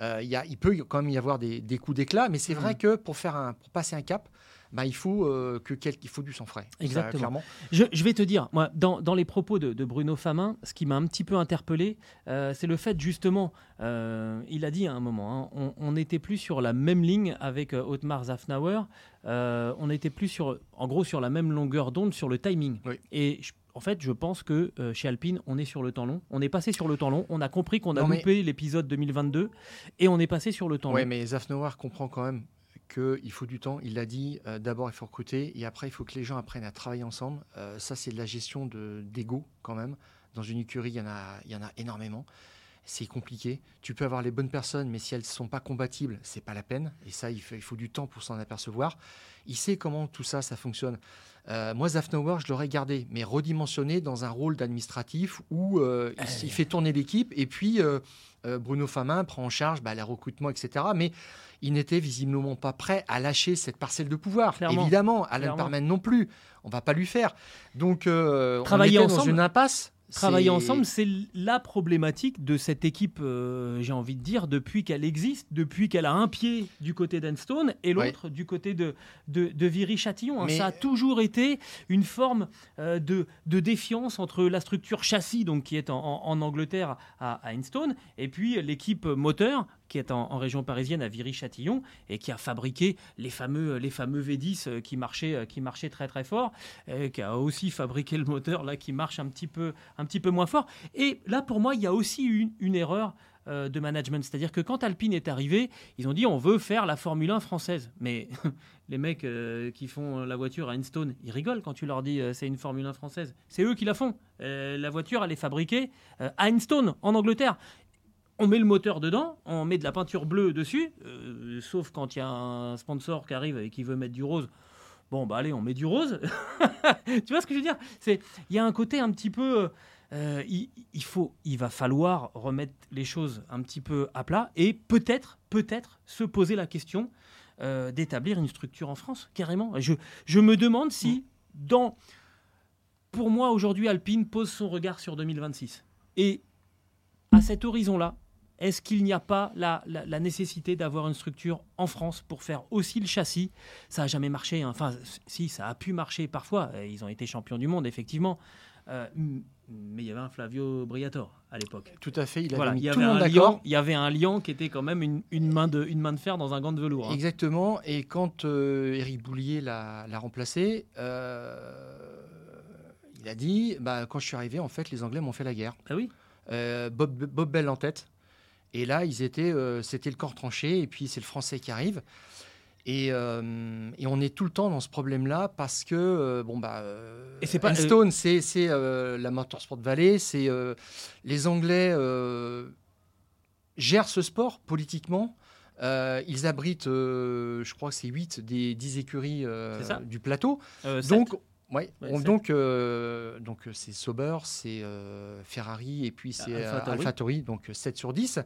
Il y a- il peut quand même y avoir des, des coups d'éclat, mais c'est Mm. vrai que pour, faire un, pour passer un cap, bah, il, faut, euh, que quel- il faut du sang frais. Ça, Exactement. clairement. Je, je vais te dire, moi, dans, dans les propos de, de Bruno Famin, ce qui m'a un petit peu interpellé, euh, c'est le fait justement, euh, il a dit à un moment, hein, on- n'était plus sur la même ligne avec Otmar Zafnauer, on n'était plus sur, en gros, sur la même longueur d'onde sur le timing. Oui. Et je- en fait, je pense que euh, chez Alpine, on est sur le temps long. On est passé sur le temps long. On a compris qu'on a Non, mais- loupé l'épisode 2022 et on est passé sur le temps Ouais, long. mais Zafnauer comprend quand même qu'il faut du temps. Il l'a dit, euh, d'abord il faut recruter et après il faut que les gens apprennent à travailler ensemble. Euh, ça, c'est de la gestion de- d'ego quand même. Dans une écurie, il y en a, il y en a énormément. C'est compliqué. Tu peux avoir les bonnes personnes, mais si elles ne sont pas compatibles, c'est pas la peine. Et ça, il faut, il faut du temps pour s'en apercevoir. Il sait comment tout ça, ça fonctionne. Euh, moi, Zafnauer, je l'aurais gardé, mais redimensionné dans un rôle d'administratif où euh, il, il fait tourner l'équipe et puis Bruno Famin prend en charge bah, les recrutements, etc. Mais il n'était visiblement pas prêt à lâcher cette parcelle de pouvoir. Clairement. Évidemment, Alan Clairement. Parman non plus. On va pas lui faire. Donc, euh, Travailler on était ensemble. dans une impasse. Travailler ensemble, c'est la problématique de cette équipe, euh, j'ai envie de dire, depuis qu'elle existe, depuis qu'elle a un pied du côté d'Enstone et l'autre du côté de, de, de Viry-Châtillon. hein. Mais- Ça a toujours été une forme euh, de, de défiance entre la structure châssis, donc, qui est en, en- en Angleterre à, à Enstone, et puis l'équipe moteur, qui est en, région parisienne à Viry-Châtillon, et qui a fabriqué les fameux, les fameux V10 euh, qui marchaient, euh, qui marchaient très très fort, qui a aussi fabriqué le moteur là qui marche un petit peu, un petit peu moins fort. Et là, pour moi, il y a aussi une, une erreur euh, de management. C'est-à-dire que quand Alpine est arrivé, ils ont dit on veut faire la Formule 1 française. Mais les mecs qui font la voiture à Enstone, ils rigolent quand tu leur dis c'est une Formule 1 française. C'est eux qui la font. La voiture, elle est fabriquée à Enstone, en Angleterre. On met le moteur dedans, on met de la peinture bleue dessus, euh, sauf quand il y a un sponsor qui arrive et qui veut mettre du rose. Bon, bah allez, on met du rose. tu vois ce que je veux dire? C'est, il y a un côté un petit peu. euh, il, il faut, il va falloir remettre les choses un petit peu à plat et peut-être, peut-être se poser la question euh, d'établir une structure en France, carrément. Je me demande si, dans, pour moi aujourd'hui, Alpine pose son regard sur 2026. Et à cet horizon-là, est-ce qu'il n'y a pas la, la- la nécessité d'avoir une structure en France pour faire aussi le châssis? Ça n'a jamais marché. hein. Enfin, si, ça a pu marcher parfois. Ils ont été champions du monde, effectivement. Euh, mais il y avait un Flavio Briatore à l'époque. Tout à fait, il avait Voilà, mis il y tout avait le monde un d'accord. il y avait un lion qui était quand même une, une main, de, une main de fer dans un gant de velours. hein. Exactement. Et quand euh, Éric Boulier l'a l'a remplacé, euh, il a dit bah, quand je suis arrivé, en fait, les Anglais m'ont fait la guerre. Ah oui? Euh, Bob, Bob Bell en tête. Et là, ils étaient, euh, c'était le corps tranché. Et puis, c'est le Français qui arrive. Et, euh, et on est tout le temps dans ce problème-là parce que, euh, bon, bah. Et c'est pas- Enstone, c'est c'est, la Motorsport Valley. C'est les Anglais gèrent ce sport politiquement. Euh, ils abritent, euh, je crois que c'est 8 des 10 écuries euh, du plateau. Donc, Ouais, donc, euh, donc euh, c'est Sauber, c'est euh, Ferrari et puis c'est AlphaTauri. AlphaTauri, donc euh, 7 sur 10.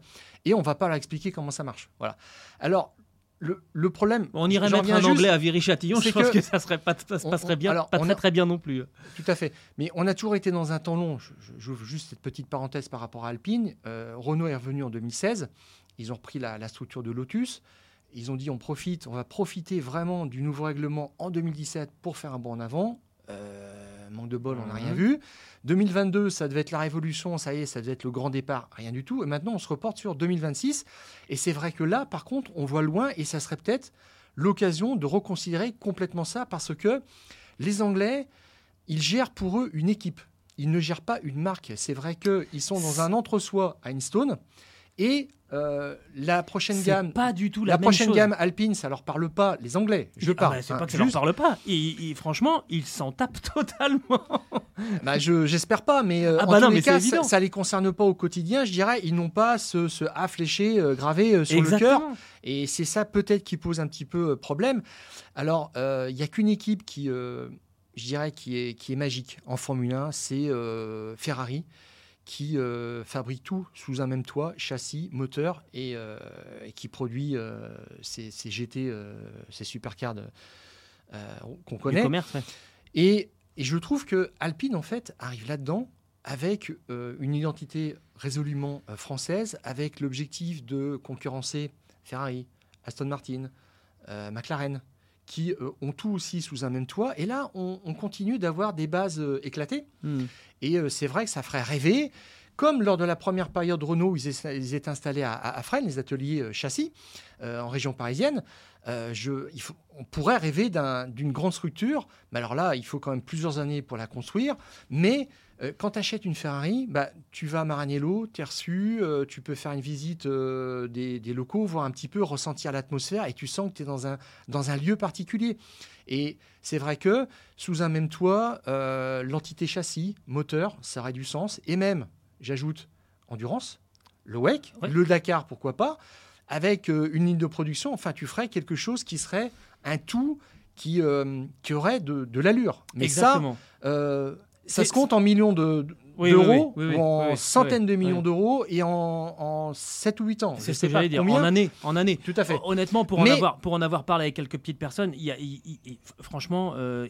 Et on va pas leur expliquer comment ça marche. Voilà. Alors, le, le problème. on irait mettre un juste- anglais à Viry-Châtillon, je pense que- ça serait pas, ça se passerait on- bien, alors, pas très a- très bien non plus. Tout à fait. Mais on a toujours été dans un temps long. J'ouvre juste cette petite parenthèse par rapport à Alpine. Euh, Renault est revenu en 2016. Ils ont repris la, la structure de Lotus. Ils ont dit on profite, on va profiter vraiment du nouveau règlement en 2017 pour faire un bond en avant. Euh, manque de bol, on n'a rien Mhm. vu. 2022, ça devait être la révolution, ça y est, ça devait être le grand départ, rien du tout. Et maintenant, on se reporte sur 2026. Et c'est vrai que là, par contre, on voit loin et ça serait peut-être l'occasion de reconsidérer complètement ça parce que les Anglais, ils gèrent pour eux une équipe. Ils ne gèrent pas une marque. C'est vrai qu'ils sont dans un entre-soi à Instone. Et euh, la prochaine gamme, pas du tout la, la, même prochaine chose. gamme Alpine, ça leur parle pas. Les Anglais, je Ah parle. bah, c'est hein, pas que ça leur parle pas. Et, et franchement, ils s'en tapent totalement. Bah, je j'espère pas, mais euh, Ah en bah tous non, les mais cas, évident. ça, ça les concerne pas au quotidien. Je dirais, ils n'ont pas ce, ce A fléché euh, gravé euh, sur le cœur. Et c'est ça peut-être qui pose un petit peu problème. Alors, il n'y a qu'une équipe qui, je dirais, qui est, qui est magique en Formule 1, c'est Ferrari, qui euh, fabrique tout sous un même toit, châssis, moteur, et, euh, et qui produit euh, ces, ces GT, ces supercars qu'on Du connaît. commerce, ouais. Et, et je trouve que Alpine, en fait, arrive là-dedans avec une identité résolument française, avec l'objectif de concurrencer Ferrari, Aston Martin, McLaren, qui euh, ont tout aussi sous un même toit. Et là, on, on continue d'avoir des bases euh, éclatées. Hmm. Et euh, c'est vrai que ça ferait rêver. Comme lors de la première période Renault, ils, étaient- installés à, Fresnes, les ateliers euh, châssis, euh, en région parisienne. euh, on pourrait rêver d'un- d'une grande structure, mais alors là, il faut quand même plusieurs années pour la construire. Mais quand tu achètes une Ferrari, bah, tu vas à Maranello, tu es reçu, tu peux faire une visite des, locaux, voir un petit peu, ressentir l'atmosphère, et tu sens que tu es dans un, dans un lieu particulier. Et c'est vrai que sous un même toit, l'entité châssis, moteur, ça aurait du sens. Et même, j'ajoute, endurance, le WEC, Ouais. le Dakar, pourquoi pas, avec euh, une ligne de production. Enfin, tu ferais quelque chose qui serait un tout qui, euh, qui aurait de, de l'allure. Mais Exactement. ça, euh, ça se compte en millions de- Oui, d'euros, oui, oui, oui, ou en centaines de millions d'euros, et en, en 7 ou 8 ans. C'est ce que j'allais dire. combien. En année, en année. Tout à fait. Hon- Honnêtement, pour en, avoir, pour en avoir parlé avec quelques petites personnes, y a- franchement, euh,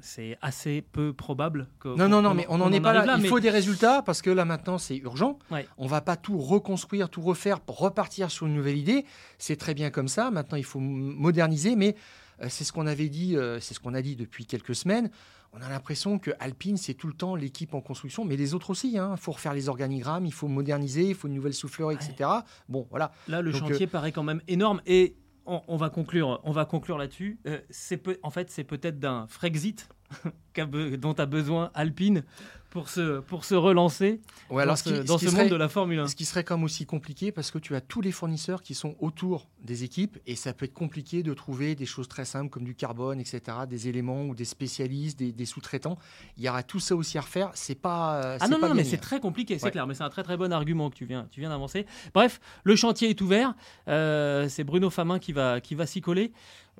c'est assez peu probable que. Non, non, non, mais on n'en est pas là. Il mais- faut des résultats parce que là maintenant c'est urgent. Ouais. On va pas tout reconstruire, tout refaire pour repartir sur une nouvelle idée. C'est très bien comme ça. Maintenant il faut moderniser, mais euh, c'est ce qu'on avait dit, euh, c'est ce qu'on a dit depuis quelques semaines. On a l'impression que Alpine c'est tout le temps l'équipe en construction, mais les autres aussi. Il faut refaire les organigrammes, il faut moderniser, il faut une nouvelle soufflerie, etc. Bon, voilà. Là, le Donc, chantier paraît quand même énorme et on, on va conclure, on va conclure là-dessus. Euh, c'est en fait, c'est peut-être d'un Frexit dont a besoin Alpine pour se, pour se relancer Ouais, dans ce, ce qui- dans ce ce qui monde serait- de la Formule 1. Ce qui serait comme aussi compliqué parce que tu as tous les fournisseurs qui sont autour des équipes et ça peut être compliqué de trouver des choses très simples comme du carbone, etc., des éléments ou des spécialistes, des, des sous-traitants. Il y aura tout ça aussi à refaire. C'est pas. euh, Ah non, pas non, mais c'est très compliqué, c'est Ouais. clair, mais c'est un très très bon argument que tu viens, tu viens d'avancer. Bref, le chantier est ouvert, euh, c'est Bruno Famin qui va, qui va s'y coller.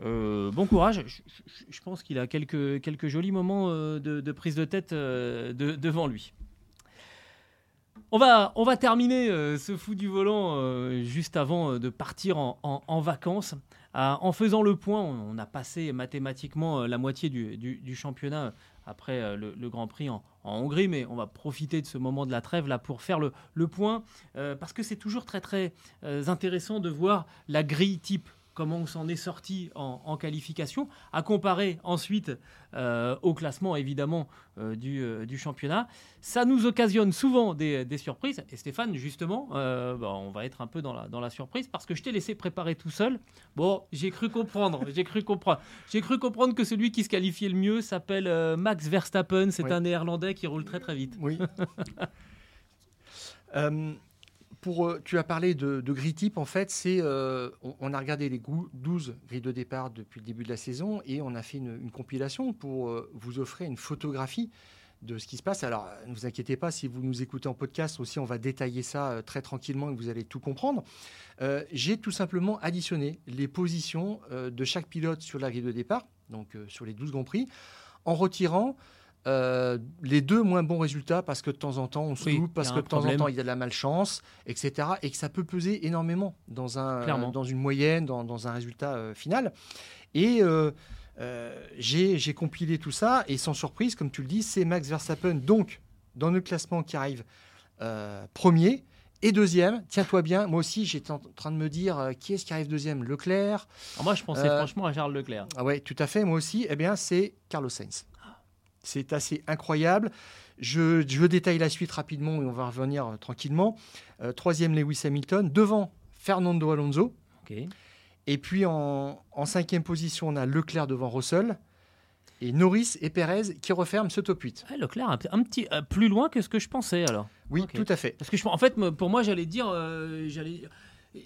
Euh, bon courage, je, pense qu'il a quelques, quelques jolis moments euh, de, prise de tête euh, de- devant lui. On va, on va terminer ce fou du volant juste avant de partir en, vacances. En faisant le point, on, a passé mathématiquement la moitié du, du- championnat après le, Grand Prix en, en Hongrie, mais on va profiter de ce moment de la trêve là pour faire le, le point, parce que c'est toujours très très intéressant de voir la grille type comment on s'en est sorti en, en qualification, à comparer ensuite euh, au classement évidemment euh, du, euh, du championnat. Ça nous occasionne souvent des, des surprises. Et Stéphane, justement, bah, on va être un peu dans la, dans la surprise parce que je t'ai laissé préparer tout seul. Bon, j'ai cru comprendre, j'ai cru comprendre. J'ai cru comprendre que celui qui se qualifiait le mieux s'appelle Max Verstappen. C'est Oui. un néerlandais qui roule très très vite. Oui. Pour, euh, tu as parlé de, grille type, en fait, c'est euh, on, a regardé les gou- 12 grilles de départ depuis le début de la saison et on a fait une, compilation pour euh, vous offrir une photographie de ce qui se passe. Alors, ne vous inquiétez pas, si vous nous écoutez en podcast aussi, on va détailler ça très tranquillement et vous allez tout comprendre. J'ai tout simplement additionné les positions de chaque pilote sur la grille de départ, donc sur les 12 Grands Prix, en retirant euh, les deux moins bons résultats parce que de temps en temps on se Oui, loupe, parce que de temps en temps il y a de la malchance, etc. Et que ça peut peser énormément dans, un, dans une moyenne, dans, dans un résultat euh, final. Et euh, j'ai compilé tout ça et sans surprise, comme tu le dis, c'est Max Verstappen, donc dans le classement qui arrive premier. Et deuxième, tiens-toi bien, moi aussi j'étais en train de me dire euh, qui est-ce qui arrive deuxième Leclerc? Alors moi, je pensais Euh, franchement à Charles Leclerc. ah ouais, tout à fait. Moi aussi, eh bien, c'est Carlos Sainz. C'est assez incroyable. Je, je détaille la suite rapidement et on va revenir euh, tranquillement. Euh, troisième, Lewis Hamilton. Devant, Fernando Alonso. Et puis en, en cinquième position, on a Leclerc devant Russell. Et Norris et Perez qui referment ce top 8. Ah, Leclerc, un, petit euh, plus loin que ce que je pensais alors. Oui, tout à fait. Parce que je, en fait, pour moi, j'allais dire, j'allais,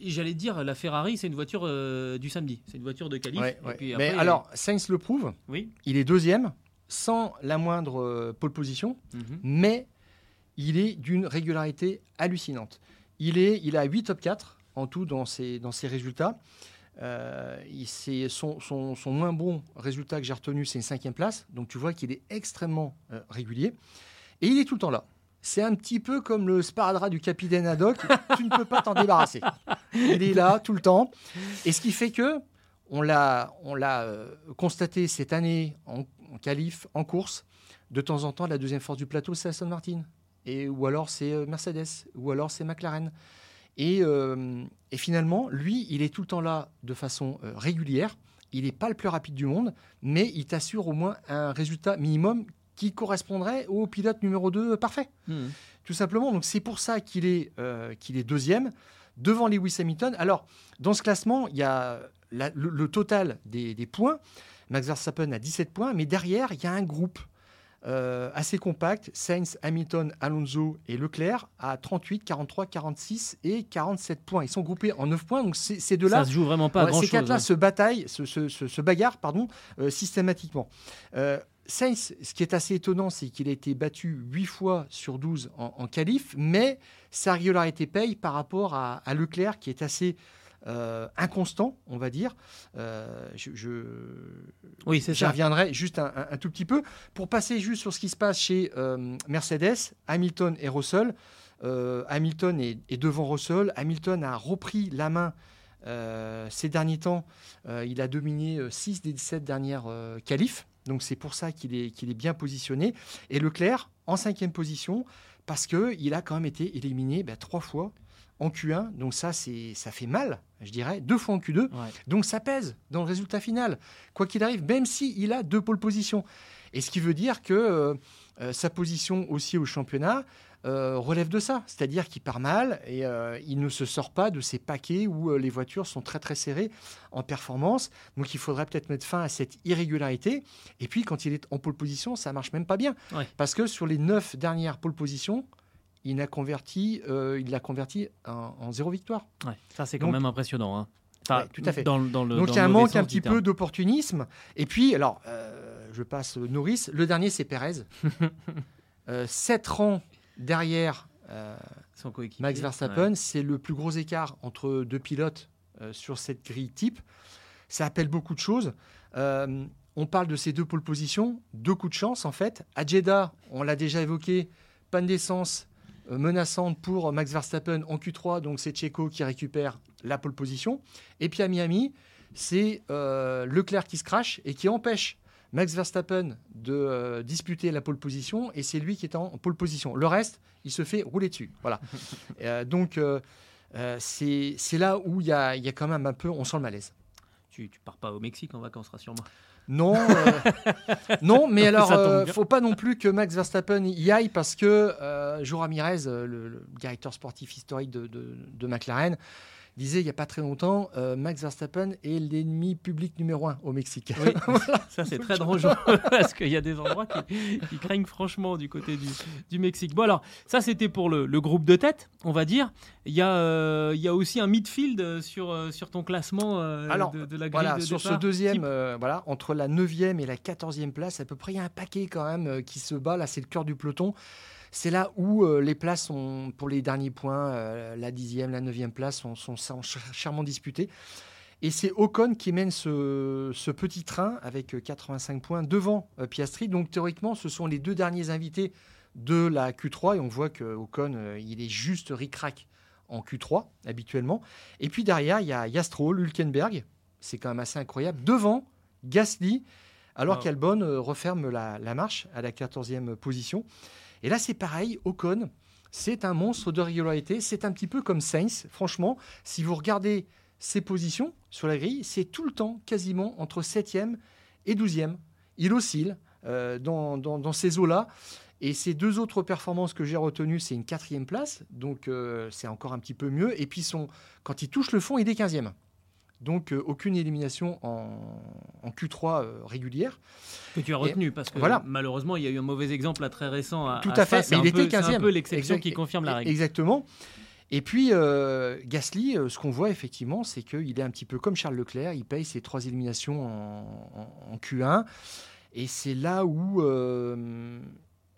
j'allais dire, la Ferrari, c'est une voiture euh, du samedi, c'est une voiture de qualif. Ouais, ouais. Mais après, alors, Sainz le prouve. oui. Il est deuxième, sans la moindre euh, pole position. Mhm. mais il est d'une régularité hallucinante. Il, est, il a 8 top 4 en tout dans ses, dans ses résultats. Euh, il- son, son- son moins bon résultat que j'ai retenu, c'est une cinquième place. Donc tu vois qu'il est extrêmement euh, régulier. Et il est tout le temps là. C'est un petit peu comme le sparadrap du capitaine Haddock. tu ne peux pas t'en débarrasser. Il est là tout le temps. Et ce qui fait que, on l'a, on l'a euh, constaté cette année en, en qualif, en course, de temps en temps, la deuxième force du plateau, c'est Aston Martin. Et, ou alors c'est euh, Mercedes, ou alors c'est McLaren. Et, euh, et finalement, lui, il est tout le temps là de façon euh, régulière. Il n'est pas le plus rapide du monde, mais il t'assure au moins un résultat minimum qui correspondrait au pilote numéro 2 parfait Mhm. tout simplement. Donc c'est pour ça qu'il est, euh, qu'il est deuxième devant Lewis Hamilton. Alors, dans ce classement, il y a la- le, le total des, des points. Max Verstappen a 17 points, mais derrière, il y a un groupe euh, assez compact. Sainz, Hamilton, Alonso et Leclerc à 38, 43, 46 et 47 points. Ils sont groupés en 9 points. Donc ces deux-là Ça se joue vraiment pas à grand ces quatre-là se bataillent, se, se, se- se bagarrent pardon, euh, systématiquement. Euh, Sainz, ce qui est assez étonnant, c'est qu'il a été battu 8 fois sur 12 en, en qualif, mais sa régularité paye par rapport à, à Leclerc, qui est assez euh, inconstant, on va dire. Euh, je, je- Oui, c'est J'y ça. reviendrai juste un, un- un tout petit peu. Pour passer juste sur ce qui se passe chez euh, Mercedes, Hamilton et Russell. Hamilton est, est devant Russell. Hamilton a repris la main ces derniers temps. Il a dominé 6 des 17 dernières qualifs. Donc c'est pour ça qu'il est, qu'il est bien positionné. Et Leclerc en cinquième position parce qu'il a quand même été éliminé bah, trois fois en Q1. Donc ça, c'est, ça fait mal, je dirais. Deux fois en Q2. Ouais. Donc ça pèse dans le résultat final, quoi qu'il arrive, même s'il a deux pôles positions. Et ce qui veut dire que euh, euh, sa position aussi au championnat euh, relève de ça, c'est-à-dire qu'il part mal et euh, il ne se sort pas de ces paquets où les voitures sont très très serrées en performance. Donc il faudrait peut-être mettre fin à cette irrégularité. Et puis quand il est en pole position, ça marche même pas bien, Ouais. parce que sur les neuf dernières pole positions, il l'a converti, euh, il l'a converti en, en zéro victoire. Ouais, ça, c'est quand Donc- même impressionnant. hein. Enfin, Ouais, tout à fait. Dans, le- dans le, Donc il y a un manque un petit peu d'opportunisme. Et puis, alors, euh, je passe Norris. Le dernier, c'est Perez. Euh, sept rangs derrière euh, Son coéquipier. Max Verstappen, c'est le plus gros écart entre deux pilotes sur cette grille type. Ça appelle beaucoup de choses. On parle de ces deux pôles positions, deux coups de chance en fait. À Jeddah, on l'a déjà évoqué, panne d'essence menaçante pour Max Verstappen en Q3, donc c'est Checo qui récupère la pole position. Et puis à Miami, c'est euh, Leclerc qui se crache et qui empêche Max Verstappen de euh, disputer la pole position et c'est lui qui est en pole position. Le reste, il se fait rouler dessus. Voilà. Euh, donc euh, euh, c'est là où il y a, il y a quand même un peu, on sent le malaise. Tu, tu pars pas au Mexique en vacances, rassure-moi. Non, euh, non, mais alors, euh, faut pas non plus que Max Verstappen y aille parce que euh, Joe Ramirez, euh, le, le directeur sportif historique de, de- de McLaren, disait il y a pas très longtemps, euh, Max Verstappen est l'ennemi public numéro un au Mexique. Oui, ça c'est très dangereux parce qu'il y a des endroits qui, qui craignent franchement du côté du, du Mexique. Bon alors, ça c'était pour le, le groupe de tête, on va dire. Il y a, euh, y a aussi un midfield sur, euh, sur ton classement euh, Alors, de, de la grille Voilà, de sur ce deuxième, Type- voilà, entre la 9e et la 14e place, à peu près, il y a un paquet quand même qui se bat. Là, c'est le cœur du peloton. C'est là où euh, les places sont, pour les derniers points, euh, la 10e, la 9e place, sont, sont, sont ch- chèrement disputées. Et c'est Ocon qui mène ce, ce petit train avec euh, 85 points devant euh, Piastri. Donc théoriquement, ce sont les deux derniers invités de la Q3. Et on voit que Ocon, euh, il est juste ric-rac en Q3 habituellement. Et puis derrière, il y a Yastrol, Hülkenberg. C'est quand même assez incroyable. Devant, Gasly, alors qu'Albon euh, referme la, la marche à la 14e position. Et là, c'est pareil, Ocon, c'est un monstre de régularité. C'est un petit peu comme Sainz. Franchement, si vous regardez ses positions sur la grille, c'est tout le temps quasiment entre 7e et 12e. Il oscille euh, dans, ces eaux-là. Et ces deux autres performances que j'ai retenues, c'est une quatrième place, donc euh, c'est encore un petit peu mieux. Et puis quand il touche le fond, il est 15e. Donc euh, aucune élimination en, en Q3 euh, régulière. que tu as retenu parce que voilà. malheureusement il y a eu un mauvais exemple là, très récent à, Tout à à fait. C'est mais il peu- était c'est 15e. un peu l'exception qui confirme la règle. Exactement. Et puis, euh, Gasly, euh, ce qu'on voit effectivement, c'est qu'il est un petit peu comme Charles Leclerc, il paye ses trois éliminations en, en- en Q1. Et c'est là où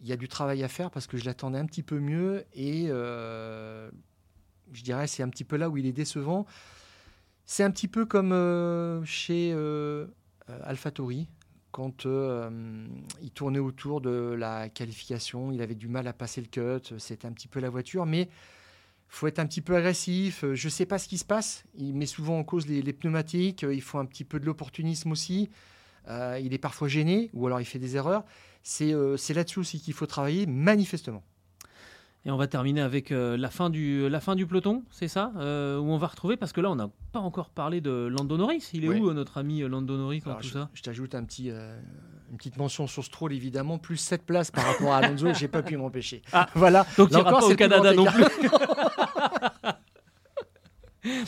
il y a du travail à faire parce que je l'attendais un petit peu mieux. Et je dirais, c'est un petit peu là où il est décevant. C'est un petit peu comme euh, chez euh, quand euh, il tournait autour de la qualification, il avait du mal à passer le cut, c'était un petit peu la voiture, mais faut être un petit peu agressif. Je ne sais pas ce qui se passe. Il met souvent en cause les, pneumatiques. Il faut un petit peu de l'opportunisme aussi. Euh, il est parfois gêné ou alors il fait des erreurs. C'est là-dessus aussi qu'il faut travailler manifestement. Et on va terminer avec euh, la, fin du, la fin du peloton, c'est ça euh, Où on va retrouver, parce que là on n'a pas encore parlé de Lando Norris. Il est Oui. où euh, notre ami Lando Norris dans Alors, tout je ça je t'ajoute un petit, euh, une petite mention sur Stroll évidemment, plus 7 places par rapport à Alonso. J'ai pas pu m'empêcher. Ah, voilà. Donc il n'y encore, pas au Canada non plus.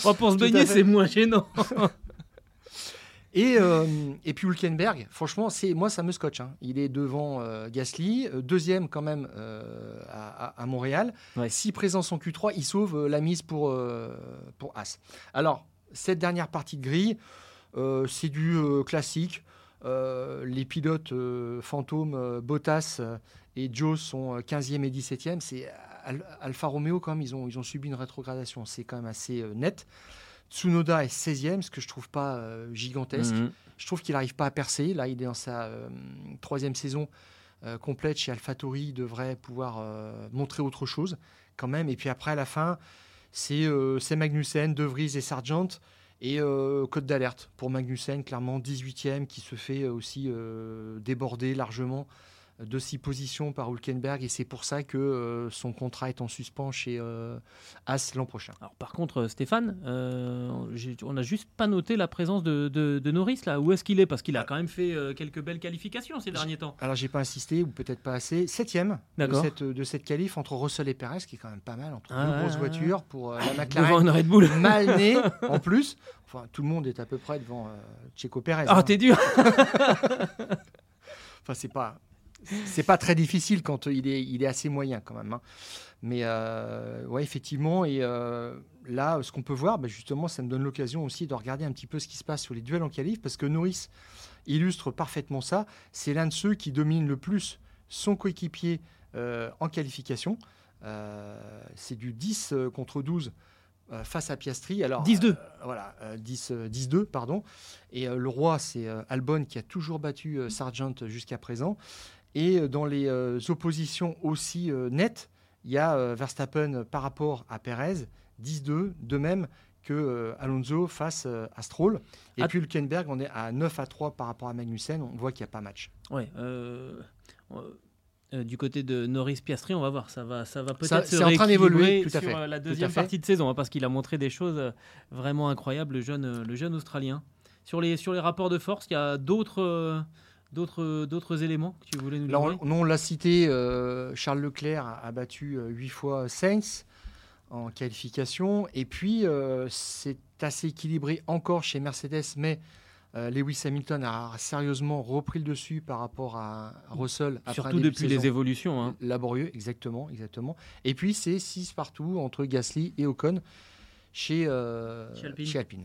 Bon, pour se baigner, c'est moins gênant. Et, euh, et puis Hülkenberg, franchement, c'est moi ça me scotche. hein. Il est devant euh, Gasly, euh, deuxième quand même euh, à, Montréal. Ouais. Si présent en Q3, il sauve la mise pour, pour As. Alors, cette dernière partie de grille, c'est du classique. Les pilotes fantômes Bottas et Joe sont euh, 15e et 17e. C'est Al- Alfa Romeo quand même, ils ont, ils ont subi une rétrogradation. C'est quand même assez net. Tsunoda est 16e, ce que je trouve pas euh, gigantesque. Mhm. Je trouve qu'il n'arrive pas à percer. Là, il est dans sa euh, troisième saison euh, complète chez AlphaTauri. Il devrait pouvoir montrer autre chose quand même. Et puis après, à la fin, c'est Magnussen, De Vries et Sargent. Et code d'alerte pour Magnussen, clairement 18e, qui se fait aussi déborder largement de six positions par Hülkenberg et c'est pour ça que euh, son contrat est en suspens chez euh, As l'an prochain. Alors, par contre, Stéphane, euh, on n'a juste pas noté la présence de, de- de Norris là. Où est-ce qu'il est? Parce qu'il a quand même fait euh, quelques belles qualifications ces derniers temps. Alors j'ai pas insisté ou peut-être pas assez. Septième de D'accord. cette, de cette qualif entre Russell et Perez, qui est quand même pas mal entre Ah, deux grosses voitures pour euh, la McLaren. Red Bull. mal né en plus. Enfin, tout le monde est à peu près devant euh, Checo Pérez. Ah, hein. t'es dur Enfin, c'est pas, c'est pas très difficile quand il est, il est assez moyen quand même. hein. Mais euh, ouais, effectivement. Et euh, là, ce qu'on peut voir, bah, justement, ça me donne l'occasion aussi de regarder un petit peu ce qui se passe sur les duels en qualif, parce que Norris illustre parfaitement ça. C'est l'un de ceux qui domine le plus son coéquipier euh, en qualification. Euh, c'est du 10 euh, contre 12 euh, face à Piastri. Alors, 10-2. euh, voilà, euh, 10, euh, 10-2, pardon. Et euh, le roi, c'est euh, Albon qui a toujours battu euh, Sargent jusqu'à présent. Et euh, dans les euh, oppositions aussi euh, nettes, il y a Verstappen par rapport à Perez, 10-2, de même que Alonso face à Stroll. Et Ah. puis Hülkenberg, on est à 9 à 3 par rapport à Magnussen. On voit qu'il n'y a pas match. Ouais. euh, euh, euh, du côté de Norris Piastri, on va voir. Ça va, ça va peut-être se c'est en train d'évoluer, sur fait, la deuxième partie de saison, hein, parce qu'il a montré des choses vraiment incroyables, le jeune, le jeune Australien. Sur les, sur les rapports de force, il y a d'autres, euh, d'autres, d'autres éléments que tu voulais nous livrer on, on l'a cité, euh, Charles Leclerc a, battu euh, 8 fois Sainz en qualification. Et puis, euh, c'est assez équilibré encore chez Mercedes, mais euh, Lewis Hamilton a sérieusement repris le dessus par rapport à Russell. Surtout depuis les évolutions. hein. laborieux, exactement, exactement. Et puis, c'est 6 partout entre Gasly et Ocon chez, euh, Chez Alpine. chez Alpine.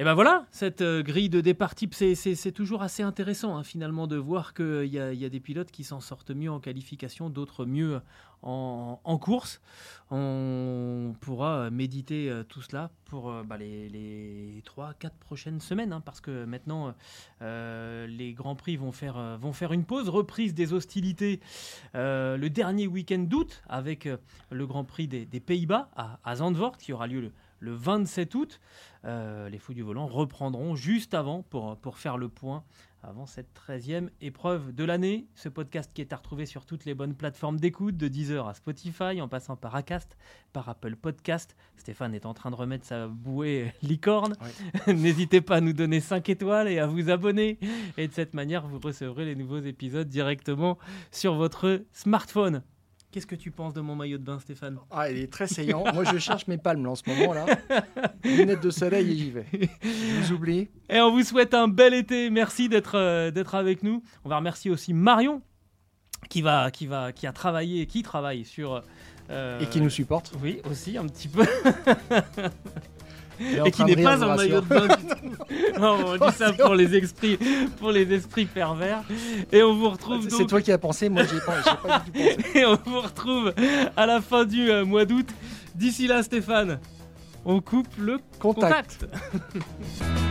Et ben voilà, cette euh, grille de départ type, c'est- toujours assez intéressant hein, finalement de voir qu'il il y a des pilotes qui s'en sortent mieux en qualification, d'autres mieux en, course. On pourra euh, méditer euh, tout cela pour euh, bah, les, les 3-4 prochaines semaines, hein, parce que maintenant euh, les Grands Prix vont faire, euh, une pause, reprise des hostilités euh, le dernier week-end d'août avec euh, le Grand Prix des, des Pays-Bas à, à Zandvoort qui aura lieu le, le 27 août. Euh, les fous du volant reprendront juste avant pour, pour faire le point avant cette 13e épreuve de l'année. Ce podcast qui est à retrouver sur toutes les bonnes plateformes d'écoute, de Deezer à Spotify, en passant par Acast, par Apple Podcast. Stéphane est en train de remettre sa bouée licorne. N'hésitez pas à nous donner 5 étoiles et à vous abonner. Et de cette manière, vous recevrez les nouveaux épisodes directement sur votre smartphone. Qu'est-ce que tu penses de mon maillot de bain, Stéphane? Ah, il est très saillant. Moi, je cherche mes palmes là, en ce moment. là. Lunettes de soleil et j'y vais. Je vous oublie. Et on vous souhaite un bel été. Merci d'être euh, d'être avec nous. On va remercier aussi Marion qui va qui va qui a travaillé qui travaille sur euh, Et qui nous supporte. oui aussi un petit peu et qui n'est pas en maillot de bain. Non, on dit ça pour les esprits pour les esprits pervers. Et on vous retrouve C'est donc toi qui as pensé, moi, j'ai pas, pas du tout pensé. et on vous retrouve à la fin du euh, mois d'août. D'ici là, Stéphane, on coupe le Contact. contact.